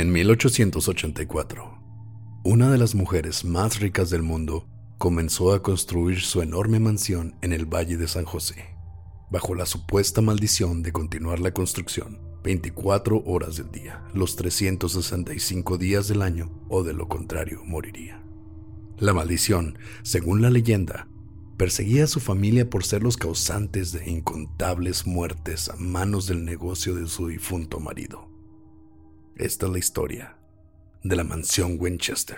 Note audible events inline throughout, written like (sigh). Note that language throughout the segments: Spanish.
En 1884, una de las mujeres más ricas del mundo comenzó a construir su enorme mansión en el Valle de San José, bajo la supuesta maldición de continuar la construcción 24 horas del día, los 365 días del año, o de lo contrario moriría. La maldición, según la leyenda, perseguía a su familia por ser los causantes de incontables muertes a manos del negocio de su difunto marido. Esta es la historia de la mansión Winchester.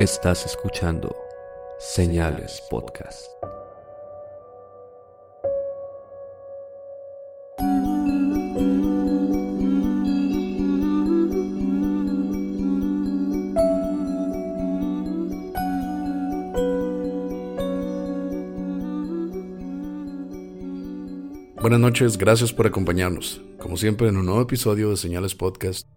Estás escuchando Señales Podcast. Buenas noches, gracias por acompañarnos. Como siempre, en un nuevo episodio de Señales Podcast.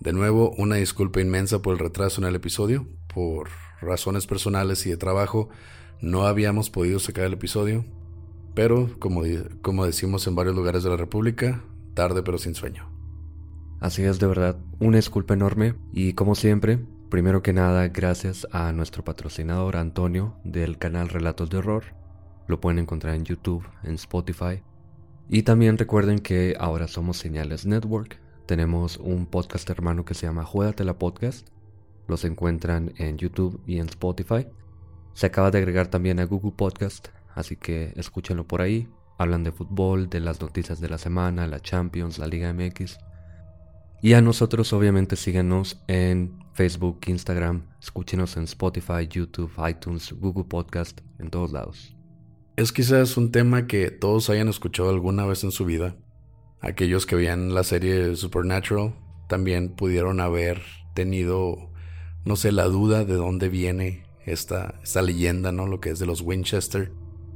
De nuevo, una disculpa inmensa por el retraso en el episodio. Por razones personales y de trabajo, no habíamos podido sacar el episodio. Pero, como, como decimos en varios lugares de la República, tarde pero sin sueño. Así es, de verdad, una disculpa enorme. Y como siempre, primero que nada, gracias a nuestro patrocinador Antonio del canal Relatos de Horror. Lo pueden encontrar en YouTube, en Spotify y también recuerden que ahora somos Señales Network. Tenemos un podcast hermano que se llama la Podcast. Los encuentran en YouTube y en Spotify. Se acaba de agregar también a Google Podcast, así que escúchenlo por ahí. Hablan de fútbol, de las noticias de la semana, la Champions, la Liga MX. Y a nosotros obviamente síguenos en Facebook, Instagram, escúchenos en Spotify, YouTube, iTunes, Google Podcast, en todos lados. Es quizás un tema que todos hayan escuchado alguna vez en su vida. Aquellos que veían la serie Supernatural también pudieron haber tenido, no sé, la duda de dónde viene esta, esta leyenda, ¿no? Lo que es de los Winchester.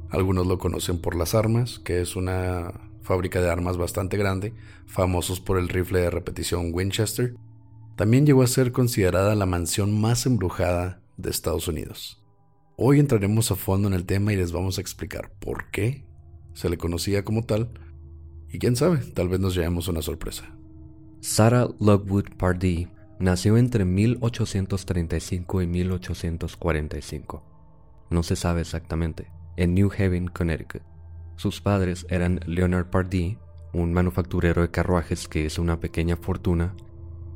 Algunos lo conocen por las armas, que es una fábrica de armas bastante grande, famosos por el rifle de repetición Winchester. También llegó a ser considerada la mansión más embrujada de Estados Unidos. Hoy entraremos a fondo en el tema y les vamos a explicar por qué se le conocía como tal y quién sabe, tal vez nos llevemos una sorpresa. Sarah Lockwood Pardee nació entre 1835 y 1845. No se sabe exactamente, en New Haven, Connecticut. Sus padres eran Leonard Pardee, un manufacturero de carruajes que hizo una pequeña fortuna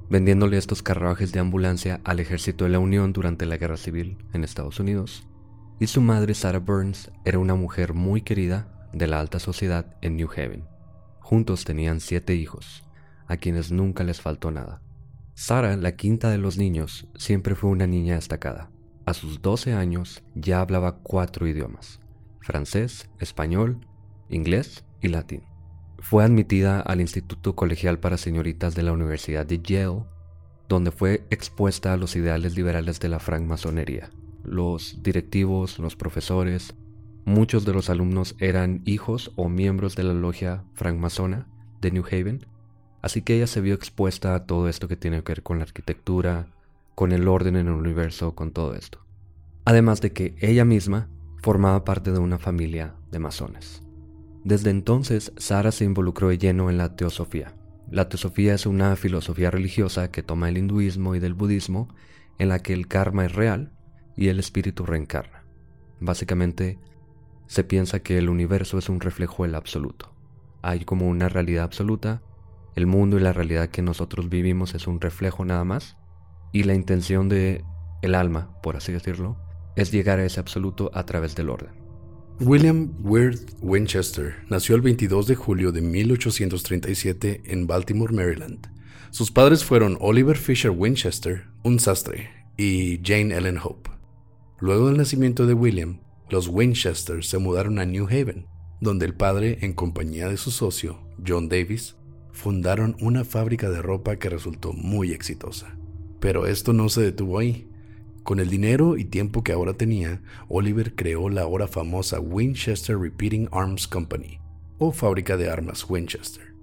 vendiéndole estos carruajes de ambulancia al ejército de la Unión durante la Guerra Civil en Estados Unidos. Y su madre, Sarah Burns, era una mujer muy querida de la alta sociedad en New Haven. Juntos tenían siete hijos, a quienes nunca les faltó nada. Sarah, la quinta de los niños, siempre fue una niña destacada. A sus 12 años ya hablaba cuatro idiomas, francés, español, inglés y latín. Fue admitida al Instituto Colegial para Señoritas de la Universidad de Yale, donde fue expuesta a los ideales liberales de la francmasonería. Los directivos, los profesores, muchos de los alumnos eran hijos o miembros de la logia francmasona de New Haven, así que ella se vio expuesta a todo esto que tiene que ver con la arquitectura, con el orden en el universo, con todo esto. además de que ella misma formaba parte de una familia de masones. Desde entonces, Sara se involucró de lleno en la teosofía. La teosofía es una filosofía religiosa que toma el hinduismo y del budismo, en la que el karma es real y el espíritu reencarna. Básicamente, se piensa que el universo es un reflejo del absoluto. Hay como una realidad absoluta, el mundo y la realidad que nosotros vivimos es un reflejo nada más, y la intención de el alma, por así decirlo, es llegar a ese absoluto a través del orden. William Worth Winchester nació el 22 de julio de 1837 en Baltimore, Maryland. Sus padres fueron Oliver Fisher Winchester, un sastre, y Jane Ellen Hope. Luego del nacimiento de William, los Winchester se mudaron a New Haven, donde el padre, en compañía de su socio, John Davis, fundaron una fábrica de ropa que resultó muy exitosa. Pero esto no se detuvo ahí. Con el dinero y tiempo que ahora tenía, Oliver creó la ahora famosa Winchester Repeating Arms Company, o fábrica de armas Winchester.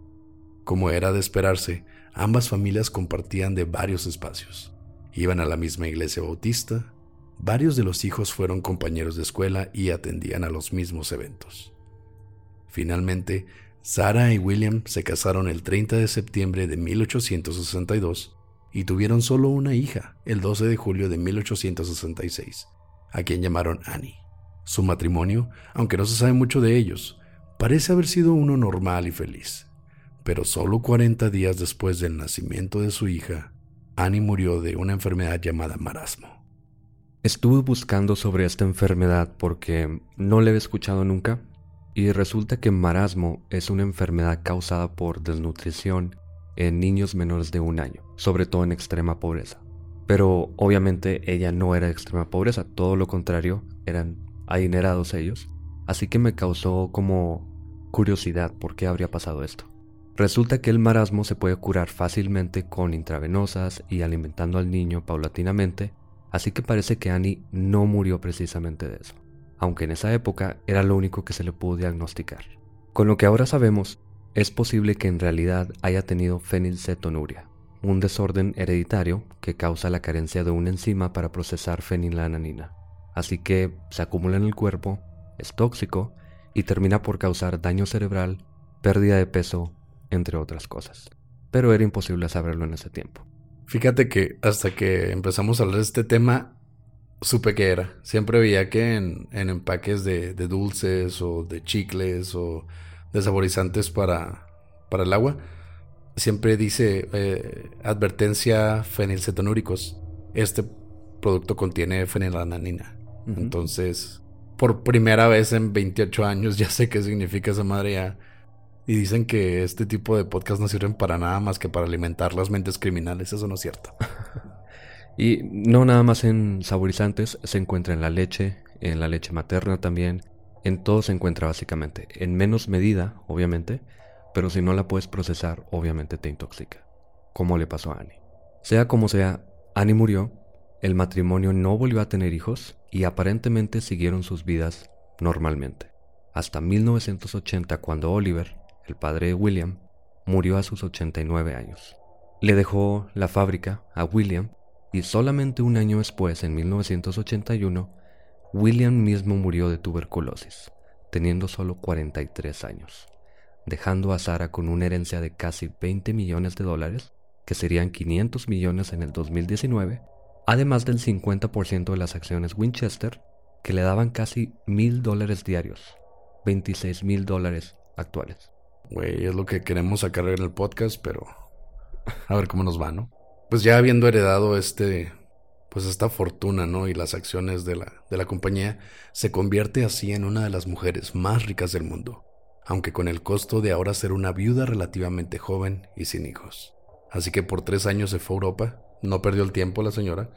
Como era de esperarse, ambas familias compartían de varios espacios. Iban a la misma iglesia bautista, varios de los hijos fueron compañeros de escuela y atendían a los mismos eventos. Finalmente, Sarah y William se casaron el 30 de septiembre de 1862 y tuvieron solo una hija el 12 de julio de 1866, a quien llamaron Annie. Su matrimonio, aunque no se sabe mucho de ellos, parece haber sido uno normal y feliz, pero solo 40 días después del nacimiento de su hija, Annie murió de una enfermedad llamada marasmo. Estuve buscando sobre esta enfermedad porque no la he escuchado nunca y resulta que marasmo es una enfermedad causada por desnutrición en niños menores de un año, sobre todo en extrema pobreza. Pero obviamente ella no era de extrema pobreza, todo lo contrario, eran adinerados ellos. Así que me causó como curiosidad por qué habría pasado esto. Resulta que el marasmo se puede curar fácilmente con intravenosas y alimentando al niño paulatinamente, así que parece que Annie no murió precisamente de eso aunque en esa época era lo único que se le pudo diagnosticar. Con lo que ahora sabemos, es posible que en realidad haya tenido fenilcetonuria, un desorden hereditario que causa la carencia de una enzima para procesar fenilalanina. Así que se acumula en el cuerpo, es tóxico y termina por causar daño cerebral, pérdida de peso, entre otras cosas. Pero era imposible saberlo en ese tiempo. Fíjate que hasta que empezamos a hablar de este tema, supe que era. Siempre veía que en, empaques de, dulces o de chicles o de saborizantes para, para el agua, siempre dice eh, advertencia fenilcetonúricos. Este producto contiene fenilalanina. Entonces, por primera vez en 28 años (laughs) ya sé qué significa esa madre Y dicen que este tipo de podcasts no sirven para nada más que para alimentar las mentes criminales. Eso no es cierto. (laughs) Y no nada más en saborizantes, se encuentra en la leche, en la leche materna también, en todo se encuentra básicamente, en menos medida, obviamente, pero si no la puedes procesar, obviamente te intoxica, como le pasó a Annie. Sea como sea, Annie murió, el matrimonio no volvió a tener hijos y aparentemente siguieron sus vidas normalmente, hasta 1980 cuando Oliver, el padre de William, murió a sus 89 años. Le dejó la fábrica a William y solamente un año después, en 1981, William mismo murió de tuberculosis, teniendo solo 43 años, dejando a Sara con una herencia de casi 20 millones de dólares, que serían 500 millones en el 2019, además del 50% de las acciones Winchester, que le daban casi mil dólares diarios, 26 mil dólares actuales. Güey, es lo que queremos sacar en el podcast, pero (laughs) a ver cómo nos va, ¿no? pues ya habiendo heredado este, pues esta fortuna, ¿no? Y las acciones de la, de la compañía, se convierte así en una de las mujeres más ricas del mundo, aunque con el costo de ahora ser una viuda relativamente joven y sin hijos. Así que por tres años se fue a Europa, no perdió el tiempo la señora.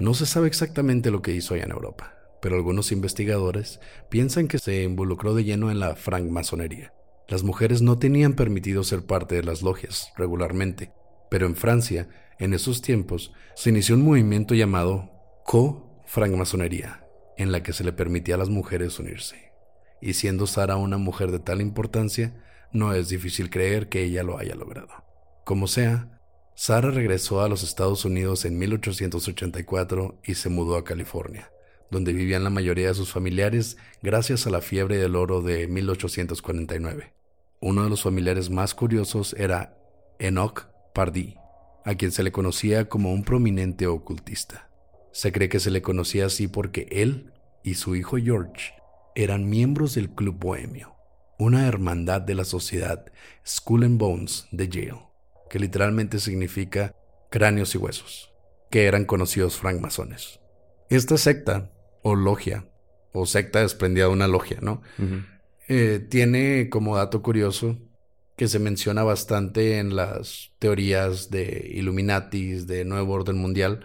No se sabe exactamente lo que hizo allá en Europa, pero algunos investigadores piensan que se involucró de lleno en la francmasonería. Las mujeres no tenían permitido ser parte de las logias regularmente, pero en Francia en esos tiempos se inició un movimiento llamado co-francmasonería, en la que se le permitía a las mujeres unirse. Y siendo Sara una mujer de tal importancia, no es difícil creer que ella lo haya logrado. Como sea, Sara regresó a los Estados Unidos en 1884 y se mudó a California, donde vivían la mayoría de sus familiares gracias a la fiebre del oro de 1849. Uno de los familiares más curiosos era Enoch Pardee, a quien se le conocía como un prominente ocultista. Se cree que se le conocía así porque él y su hijo George eran miembros del Club Bohemio, una hermandad de la sociedad Skull and Bones de Yale, que literalmente significa cráneos y huesos, que eran conocidos francmasones. Esta secta, o logia, o secta desprendida de una logia, ¿no? Eh, tiene como dato curioso que se menciona bastante en las teorías de Illuminatis, de Nuevo Orden Mundial,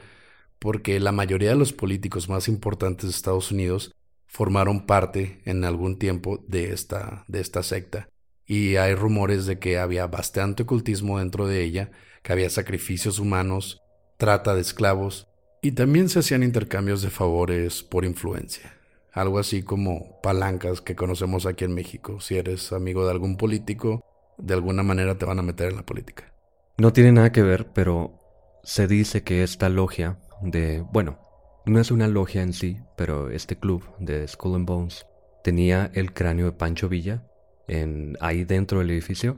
porque la mayoría de los políticos más importantes de Estados Unidos formaron parte en algún tiempo de esta, de esta secta. Y hay rumores de que había bastante ocultismo dentro de ella, que había sacrificios humanos, trata de esclavos, y también se hacían intercambios de favores por influencia algo así como palancas que conocemos aquí en México. Si eres amigo de algún político, de alguna manera te van a meter en la política. No tiene nada que ver, pero se dice que esta logia de, bueno, no es una logia en sí, pero este club de Skull and Bones tenía el cráneo de Pancho Villa en, ahí dentro del edificio.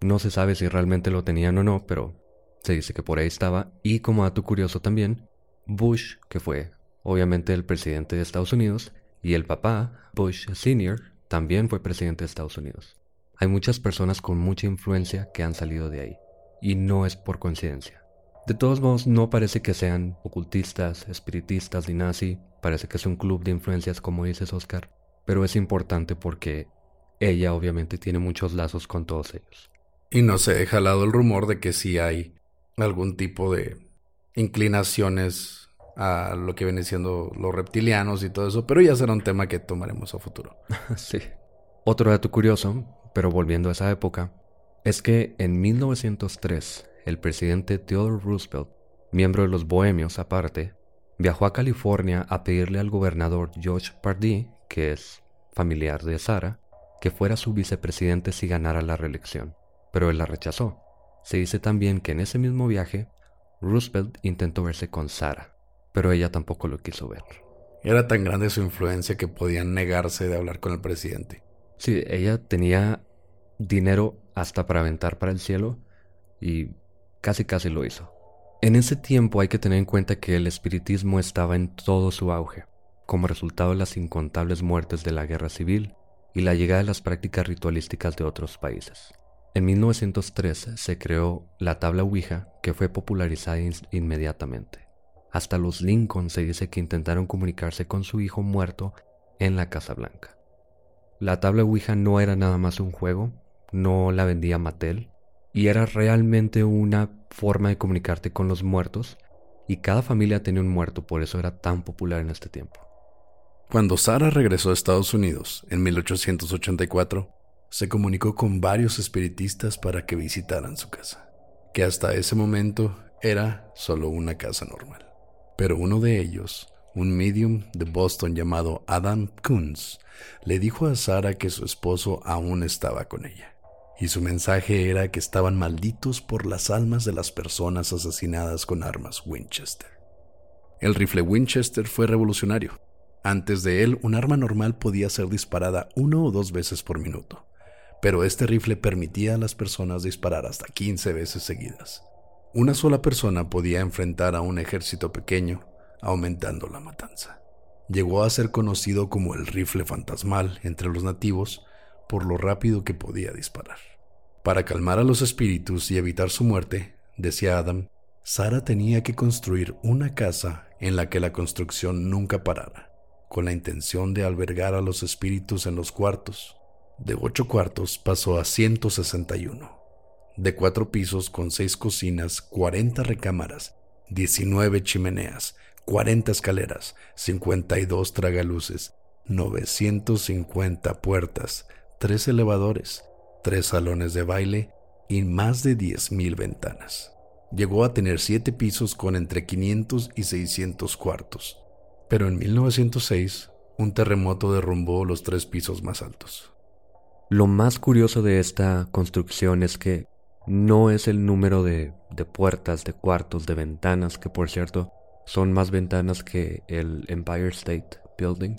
No se sabe si realmente lo tenían o no, pero se dice que por ahí estaba. Y como dato curioso también, Bush, que fue obviamente el presidente de Estados Unidos, y el papá, Bush Sr., también fue presidente de Estados Unidos. Hay muchas personas con mucha influencia que han salido de ahí, y no es por coincidencia. De todos modos, no parece que sean ocultistas, espiritistas ni nazi, parece que es un club de influencias como dices Oscar, pero es importante porque ella obviamente tiene muchos lazos con todos ellos. Y no se deja al lado el rumor de que sí hay algún tipo de inclinaciones a lo que vienen siendo los reptilianos y todo eso, pero ya será un tema que tomaremos a futuro. (laughs) sí. Otro dato curioso, pero volviendo a esa época, es que en 1903 el presidente Theodore Roosevelt, miembro de los Bohemios aparte, viajó a California a pedirle al gobernador George Pardee, que es familiar de Sara, que fuera su vicepresidente si ganara la reelección, pero él la rechazó. Se dice también que en ese mismo viaje, Roosevelt intentó verse con Sara, pero ella tampoco lo quiso ver. Era tan grande su influencia que podían negarse de hablar con el presidente. Sí, ella tenía dinero hasta para aventar para el cielo y casi casi lo hizo. En ese tiempo hay que tener en cuenta que el espiritismo estaba en todo su auge, como resultado de las incontables muertes de la guerra civil y la llegada de las prácticas ritualísticas de otros países. En 1903 se creó la tabla Ouija que fue popularizada inmediatamente. Hasta los Lincoln se dice que intentaron comunicarse con su hijo muerto en la Casa Blanca. La tabla Ouija no era nada más un juego, no la vendía Mattel, y era realmente una forma de comunicarte con los muertos, y cada familia tenía un muerto, por eso era tan popular en este tiempo. Cuando Sara regresó a Estados Unidos en 1884, se comunicó con varios espiritistas para que visitaran su casa, que hasta ese momento era solo una casa normal. Pero uno de ellos, un medium de Boston llamado Adam Kunz, le dijo a Sara que su esposo aún estaba con ella. Y su mensaje era que estaban malditos por las almas de las personas asesinadas con armas Winchester. El rifle Winchester fue revolucionario. Antes de él, un arma normal podía ser disparada una o dos veces por minuto, pero este rifle permitía a las personas disparar hasta 15 veces seguidas. Una sola persona podía enfrentar a un ejército pequeño, aumentando la matanza. Llegó a ser conocido como el rifle fantasmal entre los nativos por lo rápido que podía disparar. Para calmar a los espíritus y evitar su muerte, decía Adam, Sara tenía que construir una casa en la que la construcción nunca parara, con la intención de albergar a los espíritus en los cuartos. De ocho cuartos pasó a 161 de cuatro pisos con seis cocinas, 40 recámaras, 19 chimeneas, 40 escaleras, 52 tragaluces, 950 puertas, tres elevadores, tres salones de baile y más de 10.000 ventanas. Llegó a tener siete pisos con entre 500 y 600 cuartos, pero en 1906 un terremoto derrumbó los tres pisos más altos. Lo más curioso de esta construcción es que no es el número de, puertas, de cuartos, de ventanas, que por cierto son más ventanas que el Empire State Building,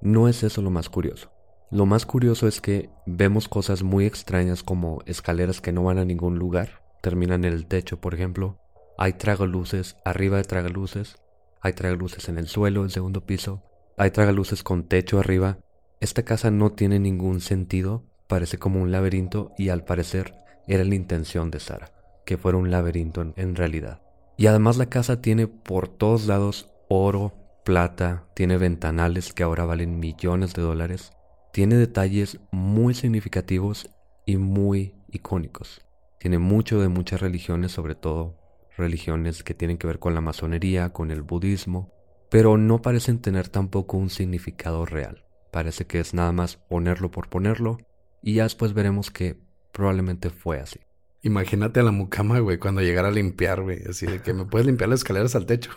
no es eso lo más curioso. Lo más curioso es que vemos cosas muy extrañas como escaleras que no van a ningún lugar, terminan en el techo, por ejemplo. Hay tragaluces arriba de tragaluces, hay tragaluces en el suelo, el segundo piso, hay tragaluces con techo arriba. Esta casa no tiene ningún sentido, parece como un laberinto y al parecer era la intención de Sara, que fuera un laberinto en, en realidad. Y además la casa tiene por todos lados oro, plata, tiene ventanales que ahora valen millones de dólares, tiene detalles muy significativos y muy icónicos. Tiene mucho de muchas religiones, sobre todo religiones que tienen que ver con la masonería, con el budismo, pero no parecen tener tampoco un significado real. Parece que es nada más ponerlo por ponerlo y ya después veremos que probablemente fue así. Imagínate a la mucama, güey, cuando llegara a limpiar, güey. Así de que me puedes limpiar las escaleras al techo.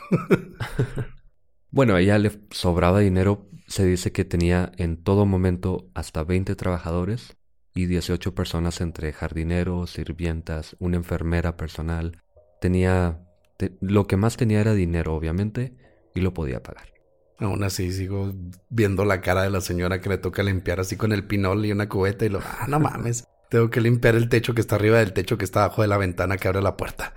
(laughs) bueno, a ella le sobraba dinero. Se dice que tenía en todo momento hasta 20 trabajadores y 18 personas entre jardineros, sirvientas, una enfermera personal. Tenía... lo que más tenía era dinero, obviamente, y lo podía pagar. Aún así sigo viendo la cara de la señora que le toca limpiar así con el pinol y una cubeta y lo... Ah, no mames. (laughs) Tengo que limpiar el techo que está arriba del techo que está abajo de la ventana que abre la puerta.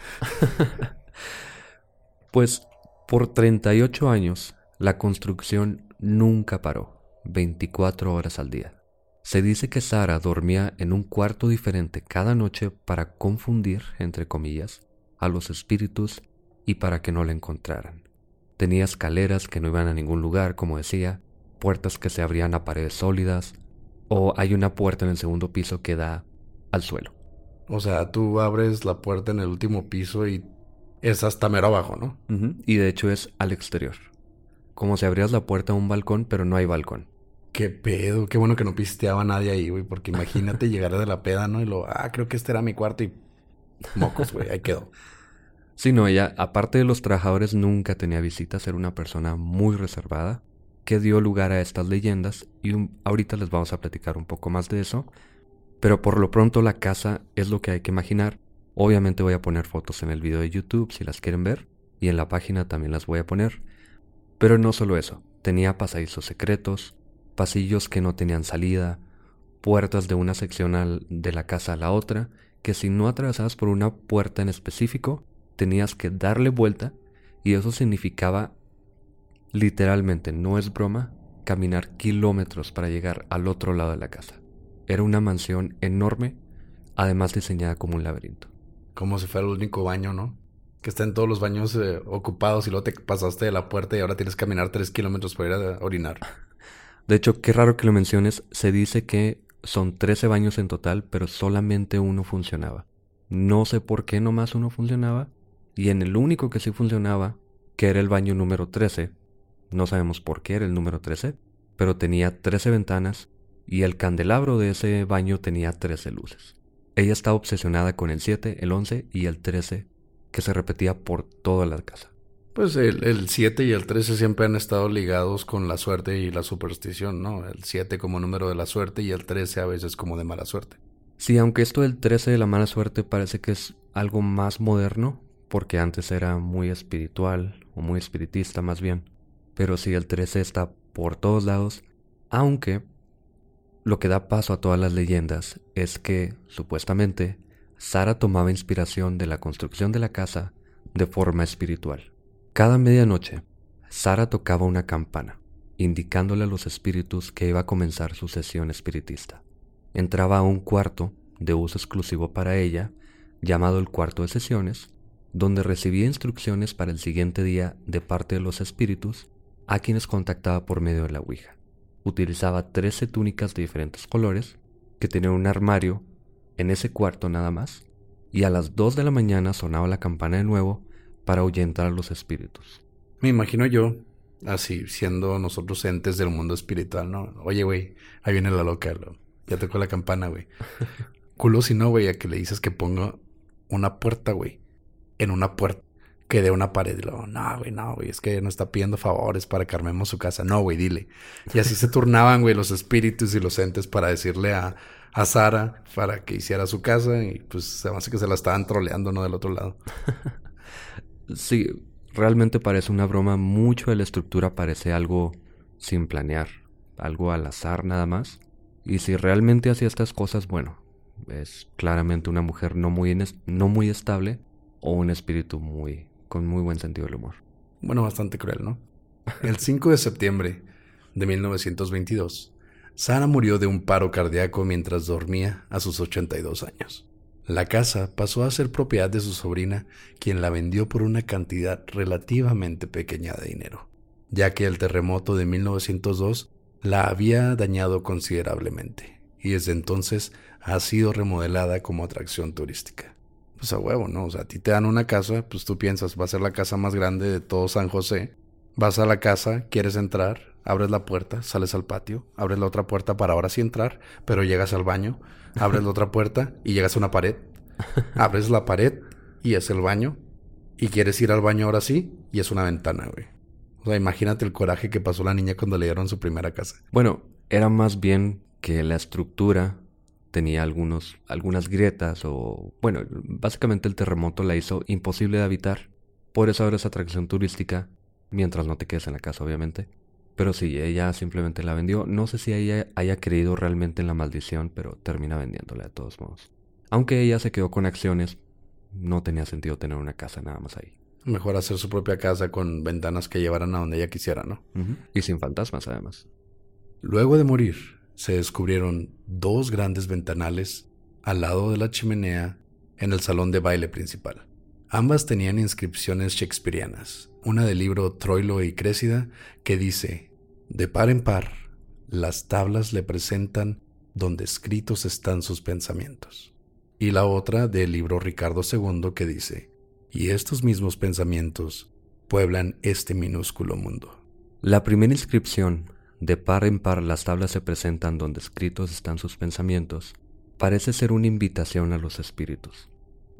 (laughs) pues por 38 años la construcción nunca paró, 24 horas al día. Se dice que Sara dormía en un cuarto diferente cada noche para confundir, entre comillas, a los espíritus y para que no la encontraran. Tenía escaleras que no iban a ningún lugar, como decía, puertas que se abrían a paredes sólidas, o hay una puerta en el segundo piso que da al suelo. O sea, tú abres la puerta en el último piso y es hasta mero abajo, ¿no? Y de hecho es al exterior. Como si abrías la puerta a un balcón, pero no hay balcón. Qué pedo, qué bueno que no pisteaba nadie ahí, güey, porque imagínate (laughs) llegar de la peda, ¿no? Y lo, ah, creo que este era mi cuarto y mocos, güey, ahí quedó. Sí, no, ella, aparte de los trabajadores, nunca tenía visitas, era una persona muy reservada que dio lugar a estas leyendas y ahorita les vamos a platicar un poco más de eso. Pero por lo pronto la casa es lo que hay que imaginar. Obviamente voy a poner fotos en el video de YouTube si las quieren ver y en la página también las voy a poner. Pero no solo eso, tenía pasadizos secretos, pasillos que no tenían salida, puertas de una sección de la casa a la otra, que si no atravesabas por una puerta en específico, tenías que darle vuelta y eso significaba Literalmente, no es broma, caminar kilómetros para llegar al otro lado de la casa. Era una mansión enorme, además diseñada como un laberinto. Como si fuera el único baño, ¿no? Que están todos los baños eh, ocupados y luego te pasaste de la puerta y ahora tienes que caminar tres kilómetros para ir a orinar. (laughs) De hecho, qué raro que lo menciones. Se dice que son 13 baños en total, pero solamente uno funcionaba. No sé por qué nomás uno funcionaba. Y en el único que sí funcionaba, que era el baño número 13, no sabemos por qué era el número 13, pero tenía 13 ventanas y el candelabro de ese baño tenía 13 luces. Ella estaba obsesionada con el 7, el 11 y el 13, que se repetía por toda la casa. Pues el, el 7 y el 13 siempre han estado ligados con la suerte y la superstición, ¿no? El 7 como número de la suerte y el 13 a veces como de mala suerte. Sí, aunque esto del 13 de la mala suerte parece que es algo más moderno, porque antes era muy espiritual, o muy espiritista más bien. Pero sí, el 13 está por todos lados, aunque lo que da paso a todas las leyendas es que, supuestamente, Sara tomaba inspiración de la construcción de la casa de forma espiritual. Cada medianoche, Sara tocaba una campana, indicándole a los espíritus que iba a comenzar su sesión espiritista. Entraba a un cuarto de uso exclusivo para ella, llamado el cuarto de sesiones, donde recibía instrucciones para el siguiente día de parte de los espíritus a quienes contactaba por medio de la Ouija. Utilizaba 13 túnicas de diferentes colores, que tenían un armario en ese cuarto nada más, y a las 2 de la mañana sonaba la campana de nuevo para ahuyentar a los espíritus. Me imagino yo, así, siendo nosotros entes del mundo espiritual, ¿no? Oye, güey, ahí viene la loca, ya tocó la campana, güey. (laughs) Culo si no, güey, a que le dices que ponga una puerta, güey, en una puerta que de una pared. Y luego, no, güey, no, güey, es que nos está pidiendo favores para que armemos su casa. No, güey, dile. Y así se (laughs) turnaban, güey, los espíritus y los entes para decirle a, a Sara para que hiciera su casa. Y pues se me hace que se la estaban troleando, ¿no? Del otro lado. (laughs) sí, realmente parece una broma. Mucho de la estructura parece algo sin planear, algo al azar nada más. Y si realmente hacía estas cosas, bueno, es claramente una mujer no muy, no muy estable o un espíritu muy con muy buen sentido del humor. Bueno, bastante cruel, ¿no? El 5 de septiembre de 1922, Sara murió de un paro cardíaco mientras dormía a sus 82 años. La casa pasó a ser propiedad de su sobrina, quien la vendió por una cantidad relativamente pequeña de dinero, ya que el terremoto de 1902 la había dañado considerablemente, y desde entonces ha sido remodelada como atracción turística. Pues a huevo, ¿no? O sea, a ti te dan una casa, pues tú piensas, va a ser la casa más grande de todo San José. Vas a la casa, quieres entrar, abres la puerta, sales al patio, abres la otra puerta para ahora sí entrar, pero llegas al baño, abres la otra puerta y llegas a una pared. Abres la pared y es el baño. Y quieres ir al baño ahora sí y es una ventana, güey. O sea, imagínate el coraje que pasó la niña cuando le dieron su primera casa. Bueno, era más bien que la estructura tenía algunos, algunas grietas o, bueno, básicamente el terremoto la hizo imposible de habitar. Por eso ahora es atracción turística, mientras no te quedes en la casa, obviamente. Pero sí, ella simplemente la vendió. No sé si ella haya creído realmente en la maldición, pero termina vendiéndola de todos modos. Aunque ella se quedó con acciones, no tenía sentido tener una casa nada más ahí. Mejor hacer su propia casa con ventanas que llevaran a donde ella quisiera, ¿no? Y sin fantasmas, además. Luego de morir, se descubrieron dos grandes ventanales al lado de la chimenea en el salón de baile principal. Ambas tenían inscripciones shakespearianas, una del libro Troilo y Crécida que dice, de par en par, las tablas le presentan donde escritos están sus pensamientos. Y la otra del libro Ricardo II que dice, y estos mismos pensamientos pueblan este minúsculo mundo. La primera inscripción, de par en par las tablas se presentan donde escritos están sus pensamientos, parece ser una invitación a los espíritus.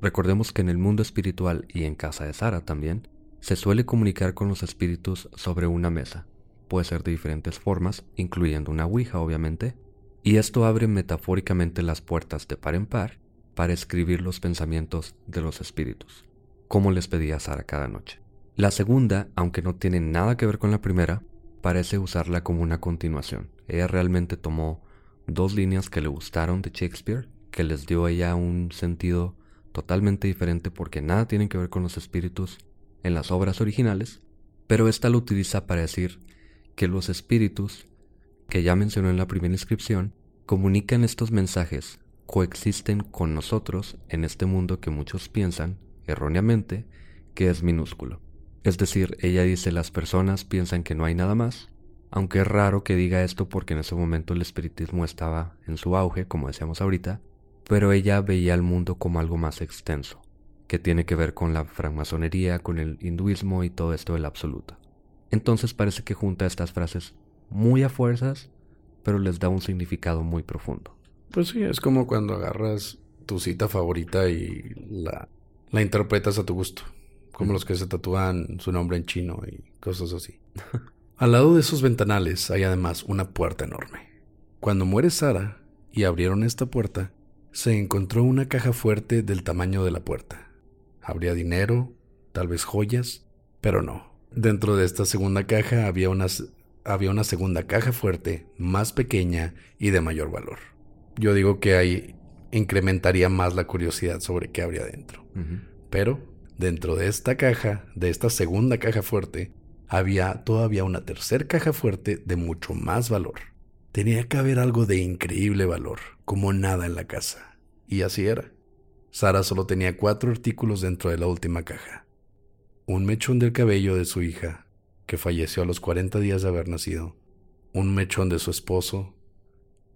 Recordemos que en el mundo espiritual y en casa de Sara también, se suele comunicar con los espíritus sobre una mesa. Puede ser de diferentes formas, incluyendo una ouija obviamente, y esto abre metafóricamente las puertas de par en par para escribir los pensamientos de los espíritus, como les pedía Sara cada noche. La segunda, aunque no tiene nada que ver con la primera, parece usarla como una continuación. Ella realmente tomó dos líneas que le gustaron de Shakespeare, que les dio a ella un sentido totalmente diferente porque nada tienen que ver con los espíritus en las obras originales, pero esta lo utiliza para decir que los espíritus, que ya mencionó en la primera inscripción, comunican estos mensajes, coexisten con nosotros en este mundo que muchos piensan, erróneamente, que es minúsculo. Es decir, ella dice las personas piensan que no hay nada más, aunque es raro que diga esto porque en ese momento el espiritismo estaba en su auge, como decíamos ahorita, pero ella veía el mundo como algo más extenso, que tiene que ver con la francmasonería, con el hinduismo y todo esto del absoluto. Entonces parece que junta estas frases muy a fuerzas, pero les da un significado muy profundo. Pues sí, es como cuando agarras tu cita favorita y la, la interpretas a tu gusto, como los que se tatúan su nombre en chino y cosas así. Al lado de esos ventanales hay además una puerta enorme. Cuando muere Sara y abrieron esta puerta, se encontró una caja fuerte del tamaño de la puerta. Habría dinero, tal vez joyas, pero no. Dentro de esta segunda caja había una, había una segunda caja fuerte, más pequeña y de mayor valor. Yo digo que ahí incrementaría más la curiosidad sobre qué habría dentro. Pero dentro de esta caja, de esta segunda caja fuerte, había todavía una tercera caja fuerte de mucho más valor. Tenía que haber algo de increíble valor, como nada en la casa. Y así era. Sara solo tenía cuatro artículos dentro de la última caja. Un mechón del cabello de su hija, que falleció a los 40 días de haber nacido, un mechón de su esposo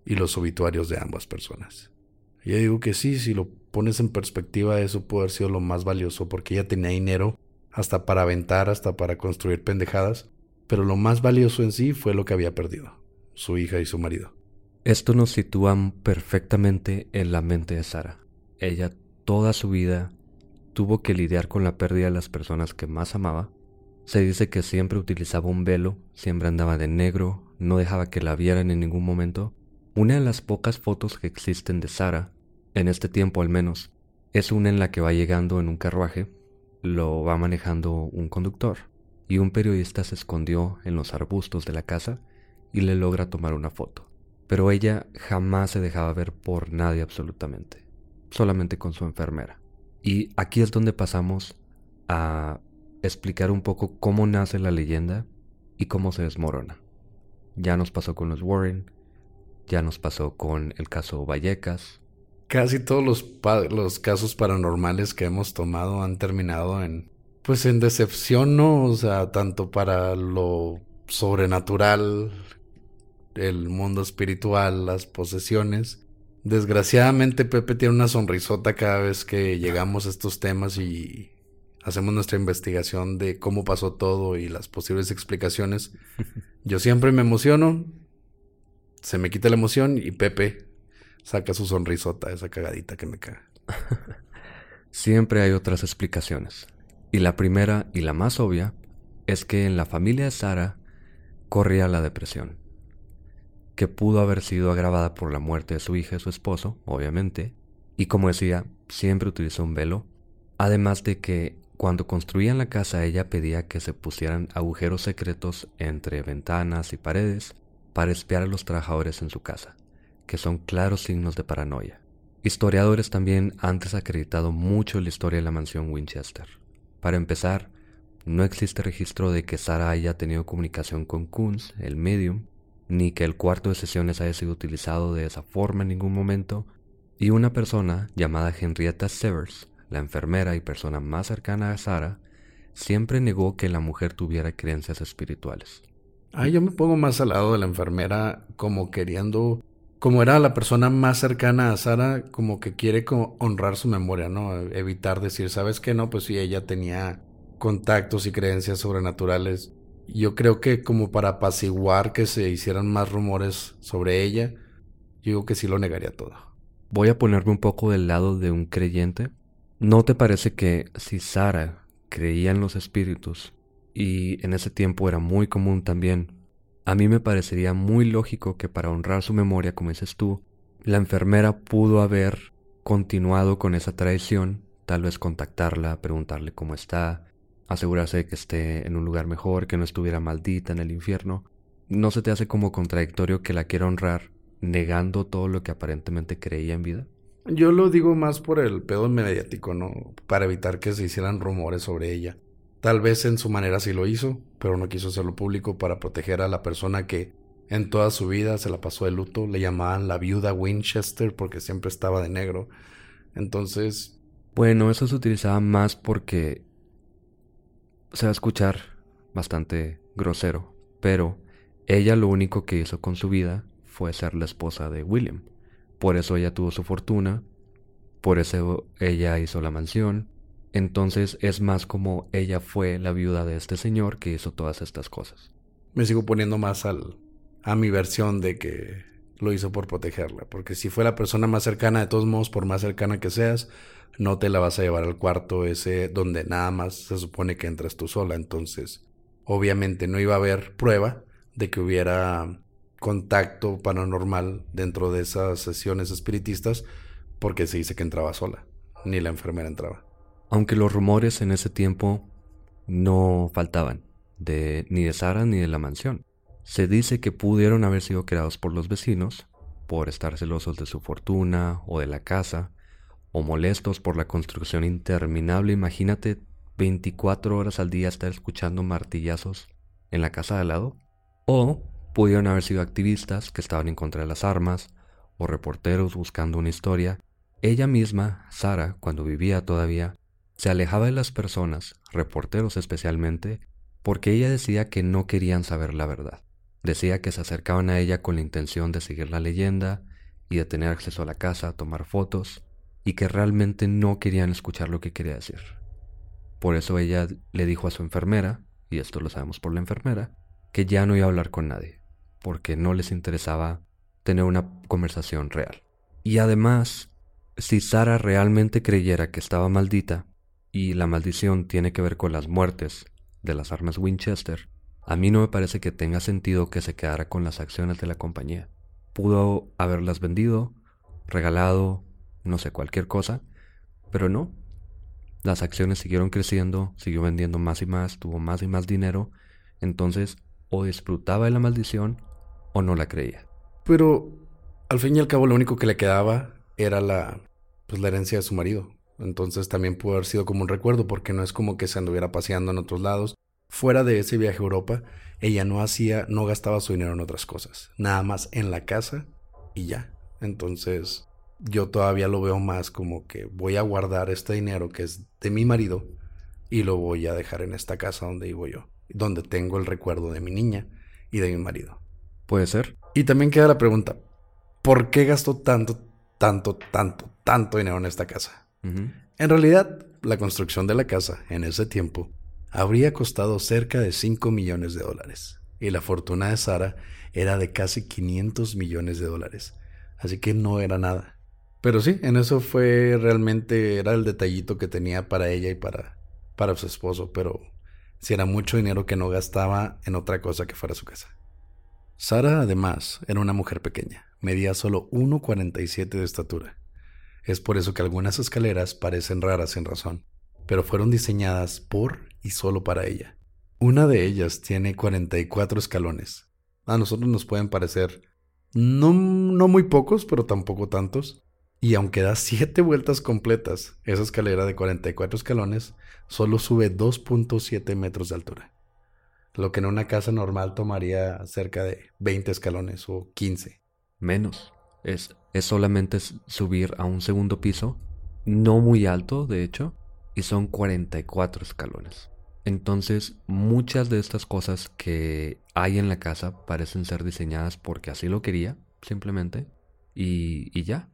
y los obituarios de ambas personas. Y yo digo que sí, si lo pones en perspectiva, eso puede haber sido lo más valioso porque ella tenía dinero hasta para aventar, hasta para construir pendejadas, pero lo más valioso en sí fue lo que había perdido su hija y su marido. Esto nos sitúa perfectamente en la mente de Sara. Ella toda su vida tuvo que lidiar con la pérdida de las personas que más amaba. Se dice que siempre utilizaba un velo, siempre andaba de negro, no dejaba que la vieran en ningún momento. Una de las pocas fotos que existen de Sara, en este tiempo al menos, es una en la que va llegando en un carruaje, lo va manejando un conductor, y un periodista se escondió en los arbustos de la casa y le logra tomar una foto. Pero ella jamás se dejaba ver por nadie absolutamente, solamente con su enfermera. Y aquí es donde pasamos a explicar un poco cómo nace la leyenda y cómo se desmorona. Ya nos pasó con los Warren, ya nos pasó con el caso Vallecas. Casi todos los, los casos paranormales que hemos tomado han terminado en, pues en decepción, ¿no? O sea, tanto para lo sobrenatural, el mundo espiritual, las posesiones. Desgraciadamente Pepe tiene una sonrisota cada vez que llegamos a estos temas y hacemos nuestra investigación de cómo pasó todo y las posibles explicaciones. (laughs) Yo siempre me emociono, se me quita la emoción y Pepe saca su sonrisota, esa cagadita que me caga. (laughs) Siempre hay otras explicaciones. Y la primera y la más obvia es que en la familia de Sara corría la depresión, que pudo haber sido agravada por la muerte de su hija y su esposo, obviamente, y como decía, siempre utilizó un velo, además de que cuando construían la casa ella pedía que se pusieran agujeros secretos entre ventanas y paredes para espiar a los trabajadores en su casa, que son claros signos de paranoia. Historiadores también han desacreditado mucho la historia de la mansión Winchester. Para empezar, no existe registro de que Sara haya tenido comunicación con Kunz, el medium, ni que el cuarto de sesiones haya sido utilizado de esa forma en ningún momento, y una persona llamada Henrietta Severs la enfermera y persona más cercana a Sara, siempre negó que la mujer tuviera creencias espirituales. Ah, yo me pongo más al lado de la enfermera como queriendo, como era la persona más cercana a Sara, como que quiere honrar su memoria, ¿no? Evitar decir, ¿sabes qué? No, pues si ella tenía contactos y creencias sobrenaturales. Yo creo que como para apaciguar que se hicieran más rumores sobre ella, yo digo que sí lo negaría todo. Voy a ponerme un poco del lado de un creyente ¿No te parece que si Sara creía en los espíritus, y en ese tiempo era muy común también, a mí me parecería muy lógico que para honrar su memoria, como dices tú, la enfermera pudo haber continuado con esa tradición, tal vez contactarla, preguntarle cómo está, asegurarse de que esté en un lugar mejor, que no estuviera maldita en el infierno. ¿No se te hace como contradictorio que la quiera honrar negando todo lo que aparentemente creía en vida? Yo lo digo más por el pedo mediático, ¿no? Para evitar que se hicieran rumores sobre ella. Tal vez en su manera sí lo hizo, pero no quiso hacerlo público para proteger a la persona que en toda su vida se la pasó de luto. Le llamaban la viuda Winchester porque siempre estaba de negro. Entonces... Bueno, eso se utilizaba más porque se va a escuchar bastante grosero, pero ella lo único que hizo con su vida fue ser la esposa de William. Por eso ella tuvo su fortuna, por eso ella hizo la mansión. Entonces es más como ella fue la viuda de este señor que hizo todas estas cosas. Me sigo poniendo más al, a mi versión de que lo hizo por protegerla, porque si fue la persona más cercana, de todos modos, por más cercana que seas, no te la vas a llevar al cuarto ese donde nada más se supone que entras tú sola. Entonces, obviamente no iba a haber prueba de que hubiera contacto paranormal dentro de esas sesiones espiritistas porque se dice que entraba sola, ni la enfermera entraba. Aunque los rumores en ese tiempo no faltaban, de, ni de Sara ni de la mansión. Se dice que pudieron haber sido creados por los vecinos, por estar celosos de su fortuna o de la casa, o molestos por la construcción interminable. Imagínate 24 horas al día estar escuchando martillazos en la casa de al lado. O Pudieron haber sido activistas que estaban en contra de las armas, o reporteros buscando una historia. Ella misma, Sara, cuando vivía todavía, se alejaba de las personas, reporteros especialmente, porque ella decía que no querían saber la verdad. Decía que se acercaban a ella con la intención de seguir la leyenda y de tener acceso a la casa, tomar fotos, y que realmente no querían escuchar lo que quería decir. Por eso ella le dijo a su enfermera, y esto lo sabemos por la enfermera, que ya no iba a hablar con nadie, porque no les interesaba tener una conversación real. Y además, si Sara realmente creyera que estaba maldita, y la maldición tiene que ver con las muertes de las armas Winchester, a mí no me parece que tenga sentido que se quedara con las acciones de la compañía. Pudo haberlas vendido, regalado, no sé, cualquier cosa, pero no. Las acciones siguieron creciendo, siguió vendiendo más y más, tuvo más y más dinero, entonces o disfrutaba de la maldición o no la creía. Pero al fin y al cabo lo único que le quedaba era la, pues, la herencia de su marido. Entonces también pudo haber sido como un recuerdo porque no es como que se anduviera paseando en otros lados. Fuera de ese viaje a Europa, ella no hacía, no gastaba su dinero en otras cosas. Nada más en la casa y ya. Entonces yo todavía lo veo más como que voy a guardar este dinero que es de mi marido y lo voy a dejar en esta casa donde vivo yo, donde tengo el recuerdo de mi niña y de mi marido. Puede ser. Y también queda la pregunta, ¿por qué gastó tanto, tanto, tanto, tanto dinero en esta casa? En realidad, la construcción de la casa en ese tiempo habría costado cerca de 5 millones de dólares y la fortuna de Sara era de casi 500 millones de dólares, así que no era nada. Pero sí, en eso fue realmente, era el detallito que tenía para ella y para, para su esposo, pero si era mucho dinero que no gastaba en otra cosa que fuera su casa. Sara, además, era una mujer pequeña, medía solo 1,47 de estatura. Es por eso que algunas escaleras parecen raras sin razón, pero fueron diseñadas por y solo para ella. Una de ellas tiene 44 escalones. A nosotros nos pueden parecer no, no muy pocos, pero tampoco tantos. Y aunque da 7 vueltas completas, esa escalera de 44 escalones solo sube 2.7 metros de altura lo que en una casa normal tomaría cerca de 20 escalones o 15. Menos. Es, es solamente subir a un segundo piso, no muy alto, de hecho, y son 44 escalones. Entonces, muchas de estas cosas que hay en la casa parecen ser diseñadas porque así lo quería, simplemente, y, y ya.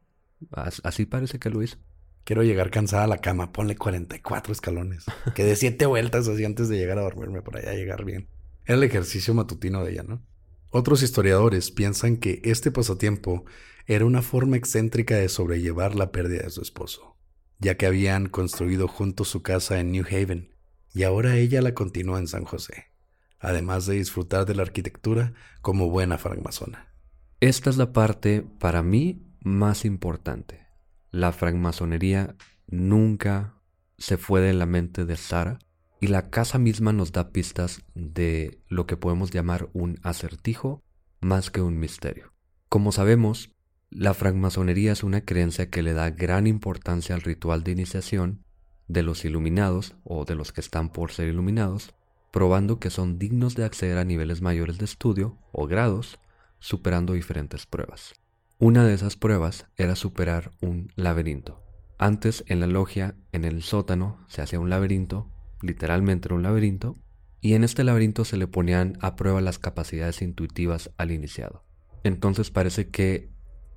Así parece que lo hizo. Quiero llegar cansada a la cama, ponle 44 escalones. (laughs) Que de 7 vueltas así antes de llegar a dormirme por allá, llegar bien. Era el ejercicio matutino de ella, ¿no? Otros historiadores piensan que este pasatiempo era una forma excéntrica de sobrellevar la pérdida de su esposo, ya que habían construido juntos su casa en New Haven y ahora ella la continúa en San José, además de disfrutar de la arquitectura como buena francmasona. Esta es la parte para mí más importante. La francmasonería nunca se fue de la mente de Sara y la casa misma nos da pistas de lo que podemos llamar un acertijo más que un misterio. Como sabemos, la francmasonería es una creencia que le da gran importancia al ritual de iniciación de los iluminados o de los que están por ser iluminados, probando que son dignos de acceder a niveles mayores de estudio o grados, superando diferentes pruebas. Una de esas pruebas era superar un laberinto. Antes en la logia, en el sótano, se hacía un laberinto literalmente era un laberinto, y en este laberinto se le ponían a prueba las capacidades intuitivas al iniciado. Entonces parece que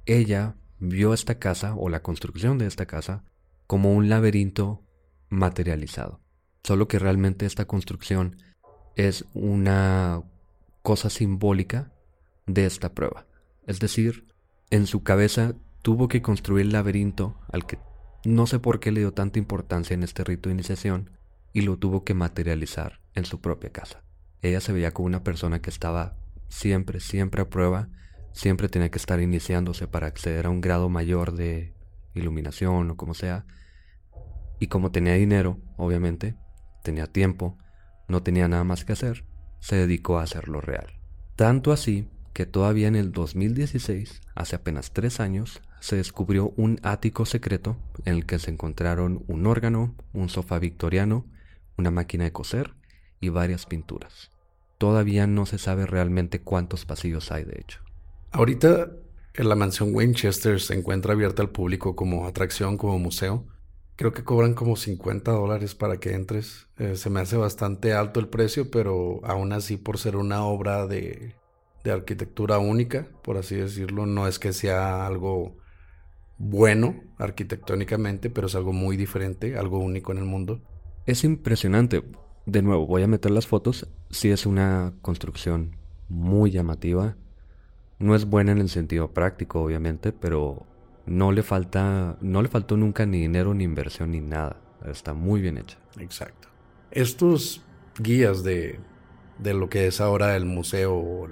ella vio esta casa o la construcción de esta casa como un laberinto materializado. Solo que realmente esta construcción es una cosa simbólica de esta prueba. Es decir, en su cabeza tuvo que construir el laberinto al que no sé por qué le dio tanta importancia en este rito de iniciación, y lo tuvo que materializar en su propia casa. Ella se veía como una persona que estaba siempre, siempre a prueba, siempre tenía que estar iniciándose para acceder a un grado mayor de iluminación o como sea. Y como tenía dinero, obviamente, tenía tiempo, no tenía nada más que hacer, se dedicó a hacerlo real. Tanto así que todavía en el 2016, hace apenas tres años, se descubrió un ático secreto en el que se encontraron un órgano, un sofá victoriano una máquina de coser y varias pinturas. Todavía no se sabe realmente cuántos pasillos hay, de hecho. Ahorita en la mansión Winchester se encuentra abierta al público como atracción, como museo. Creo que cobran como 50 dólares para que entres. Eh, se me hace bastante alto el precio, pero aún así por ser una obra de, de arquitectura única, por así decirlo, no es que sea algo bueno arquitectónicamente, pero es algo muy diferente, algo único en el mundo. Es impresionante. De nuevo, voy a meter las fotos. Sí es una construcción muy llamativa. No es buena en el sentido práctico, obviamente, pero no le falta, no le faltó nunca ni dinero, ni inversión, ni nada. Está muy bien hecha. Exacto. Estos guías de, de lo que es ahora el museo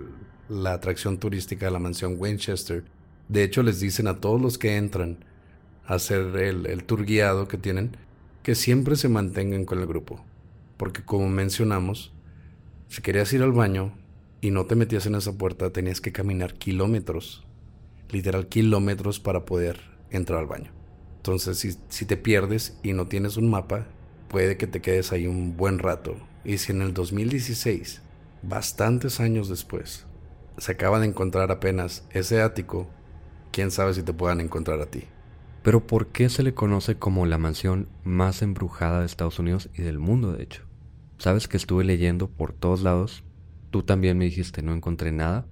la atracción turística de la mansión Winchester, de hecho les dicen a todos los que entran a hacer el, el tour guiado que tienen, que siempre se mantengan con el grupo, porque como mencionamos, si querías ir al baño y no te metías en esa puerta, tenías que caminar kilómetros, literal kilómetros para poder entrar al baño. Entonces, si, si te pierdes y no tienes un mapa, puede que te quedes ahí un buen rato. Y si en el 2016, bastantes años después, se acaba de encontrar apenas ese ático, quién sabe si te puedan encontrar a ti. Pero ¿por qué se le conoce como la mansión más embrujada de Estados Unidos y del mundo, de hecho? Sabes que estuve leyendo por todos lados. Tú también me dijiste, no encontré nada.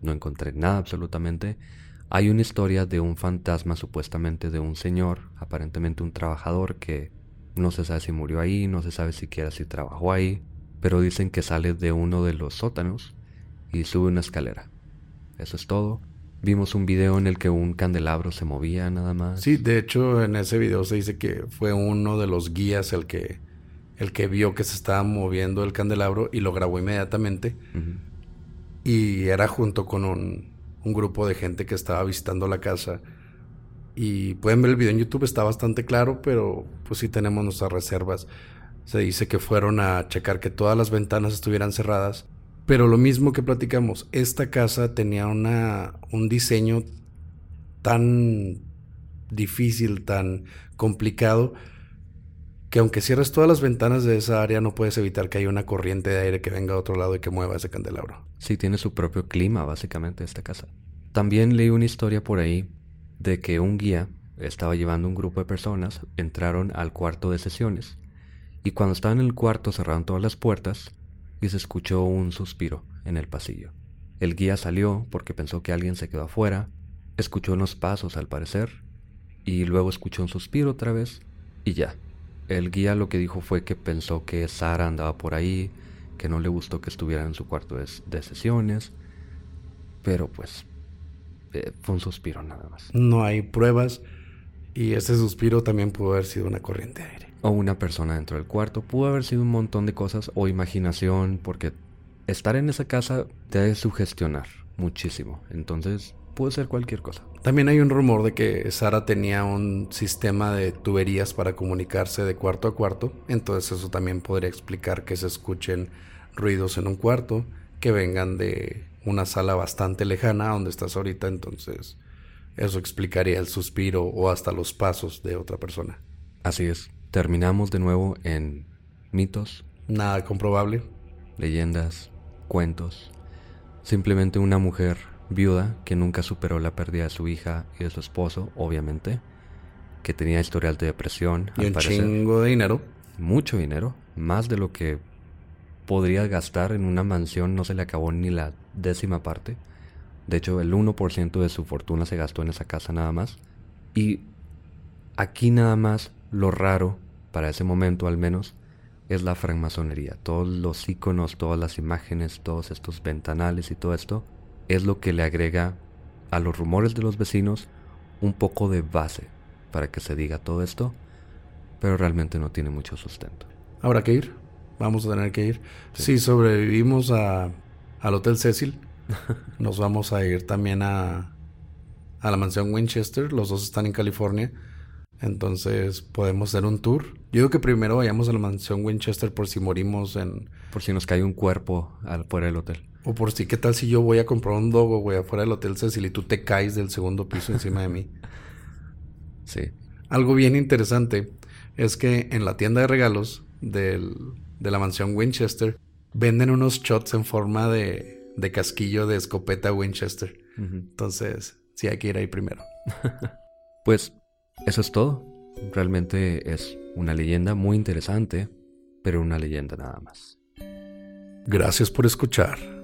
No encontré nada absolutamente. Hay una historia de un fantasma supuestamente de un señor, aparentemente un trabajador que no se sabe si murió ahí, no se sabe siquiera si trabajó ahí, pero dicen que sale de uno de los sótanos y sube una escalera. Eso es todo. Vimos un video en el que un candelabro se movía nada más. Sí, de hecho en ese video se dice que fue uno de los guías el que, el que vio que se estaba moviendo el candelabro y lo grabó inmediatamente. Y era junto con un, un grupo de gente que estaba visitando la casa. Y pueden ver el video en YouTube, está bastante claro, pero pues sí tenemos nuestras reservas. Se dice que fueron a checar que todas las ventanas estuvieran cerradas pero lo mismo que platicamos, esta casa tenía una, un diseño tan difícil, tan complicado, que aunque cierres todas las ventanas de esa área, no puedes evitar que haya una corriente de aire que venga a otro lado y que mueva ese candelabro. Sí, tiene su propio clima, básicamente, esta casa. También leí una historia por ahí de que un guía estaba llevando un grupo de personas, entraron al cuarto de sesiones, y cuando estaban en el cuarto cerraron todas las puertas, y se escuchó un suspiro en el pasillo. El guía salió porque pensó que alguien se quedó afuera, escuchó unos pasos al parecer, y luego escuchó un suspiro otra vez, y ya. El guía lo que dijo fue que pensó que Sara andaba por ahí, que no le gustó que estuviera en su cuarto de, sesiones, pero pues eh, fue un suspiro nada más. No hay pruebas y ese suspiro también pudo haber sido una corriente de aire o una persona dentro del cuarto. Pudo haber sido un montón de cosas o imaginación, porque estar en esa casa te debe sugestionar muchísimo. Entonces, puede ser cualquier cosa. También hay un rumor de que Sara tenía un sistema de tuberías para comunicarse de cuarto a cuarto. Entonces, eso también podría explicar que se escuchen ruidos en un cuarto que vengan de una sala bastante lejana donde estás ahorita. Entonces, eso explicaría el suspiro o hasta los pasos de otra persona. Así es terminamos de nuevo en mitos. Nada comprobable. Leyendas, cuentos. Simplemente una mujer viuda que nunca superó la pérdida de su hija y de su esposo, obviamente. Que tenía historial de depresión. Y un chingo de dinero. Mucho dinero. Más de lo que podría gastar en una mansión. No se le acabó ni la décima parte. De hecho, el 1% de su fortuna se gastó en esa casa nada más. Y aquí nada más lo raro para ese momento al menos, es la francmasonería. Todos los iconos, todas las imágenes, todos estos ventanales y todo esto, es lo que le agrega a los rumores de los vecinos un poco de base para que se diga todo esto, pero realmente no tiene mucho sustento. Habrá que ir, vamos a tener que ir. Si sobrevivimos a, al Hotel Cecil, (laughs) nos vamos a ir también a, a la mansión Winchester, los dos están en California. Entonces podemos hacer un tour. Yo digo que primero vayamos a la mansión Winchester por si morimos en... Por si nos cae un cuerpo afuera del hotel. O por si, ¿qué tal si yo voy a comprar un dogo, güey, afuera del hotel Cecil y tú te caes del segundo piso encima de mí? (laughs) Sí. Algo bien interesante es que en la tienda de regalos del, de la mansión Winchester venden unos shots en forma de, de casquillo de escopeta Winchester. Entonces, sí hay que ir ahí primero. (laughs) pues eso es todo. Realmente es una leyenda muy interesante, pero una leyenda nada más. Gracias por escuchar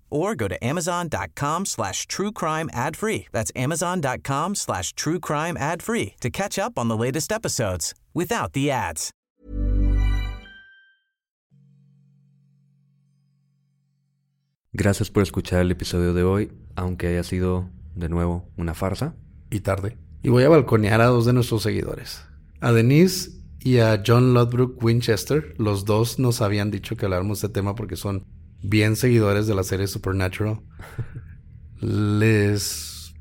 or go to amazon.com slash true crime ad free. That's amazon.com slash true crime ad free to catch up on the latest episodes without the ads. Gracias por escuchar el episodio de hoy. aunque haya sido de nuevo una farsa. Y tarde. Y voy a balconear a dos de nuestros seguidores. A Denise y a John Ludbrook Winchester. Los dos nos habían dicho que habláramos de este tema porque son bien seguidores de la serie Supernatural. les...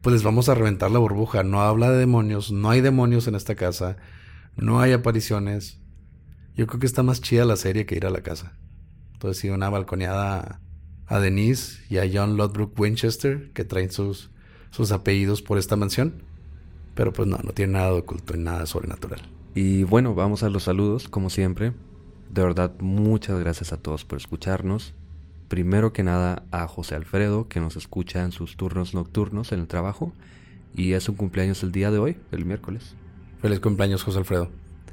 Pues les vamos a reventar la burbuja. No habla de demonios. No hay demonios en esta casa. No hay apariciones. Yo creo que está más chida la serie que ir a la casa. Entonces sí, una balconeada a Denise y a John Lodbrook Winchester, que traen sus, sus apellidos por esta mansión. Pero pues no, no tiene nada de oculto y nada sobrenatural. Y bueno, vamos a los saludos, como siempre. De verdad, muchas gracias a todos por escucharnos. Primero que nada a José Alfredo, que nos escucha en sus turnos nocturnos en el trabajo. Y es un cumpleaños el día de hoy, el miércoles. Feliz cumpleaños, José Alfredo.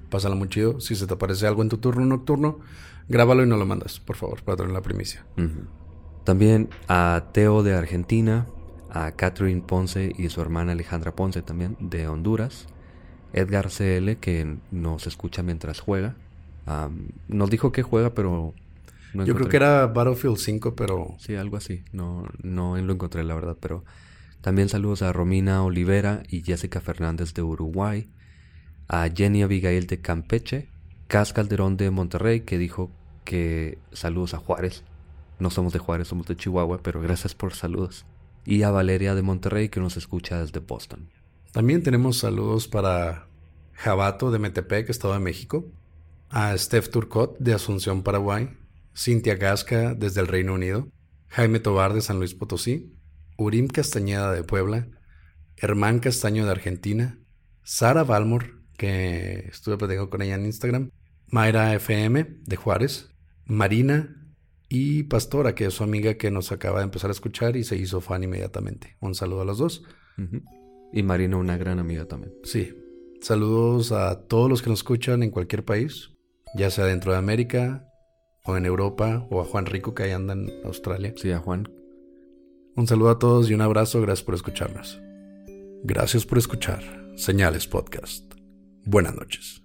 Pásala muy chido. Si se te aparece algo en tu turno nocturno, grábalo y no lo mandas, por favor, para tener la primicia. También a Teo de Argentina, a Catherine Ponce y su hermana Alejandra Ponce también de Honduras, Edgar CL que nos escucha mientras juega. Nos dijo que juega, pero... Yo creo que era Battlefield 5, pero... Sí, algo así. No, no lo encontré, la verdad, pero... También saludos a Romina Olivera y Jessica Fernández de Uruguay, a Jenny Abigail de Campeche, Cas Calderón de Monterrey, que dijo que saludos a Juárez. No somos de Juárez, somos de Chihuahua, pero gracias por saludos. Y a Valeria de Monterrey, que nos escucha desde Boston. También tenemos saludos para Jabato de Metepec, Estado de México, a Steph Turcot de Asunción, Paraguay, Cintia Gasca desde el Reino Unido, Jaime Tobar de San Luis Potosí, Urim Castañeda de Puebla, Hermán Castaño de Argentina, Sara Balmor que estuve platicando con ella en Instagram, Mayra FM de Juárez, Marina y Pastora, que es su amiga que nos acaba de empezar a escuchar y se hizo fan inmediatamente. Un saludo a los dos. Y Marina, una gran amiga también. Sí. Saludos a todos los que nos escuchan en cualquier país, ya sea dentro de América o en Europa o a Juan Rico que ahí anda en Australia. Sí, a Juan. Un saludo a todos y un abrazo. Gracias por escucharnos. Gracias por escuchar Señales Podcast. Buenas noches.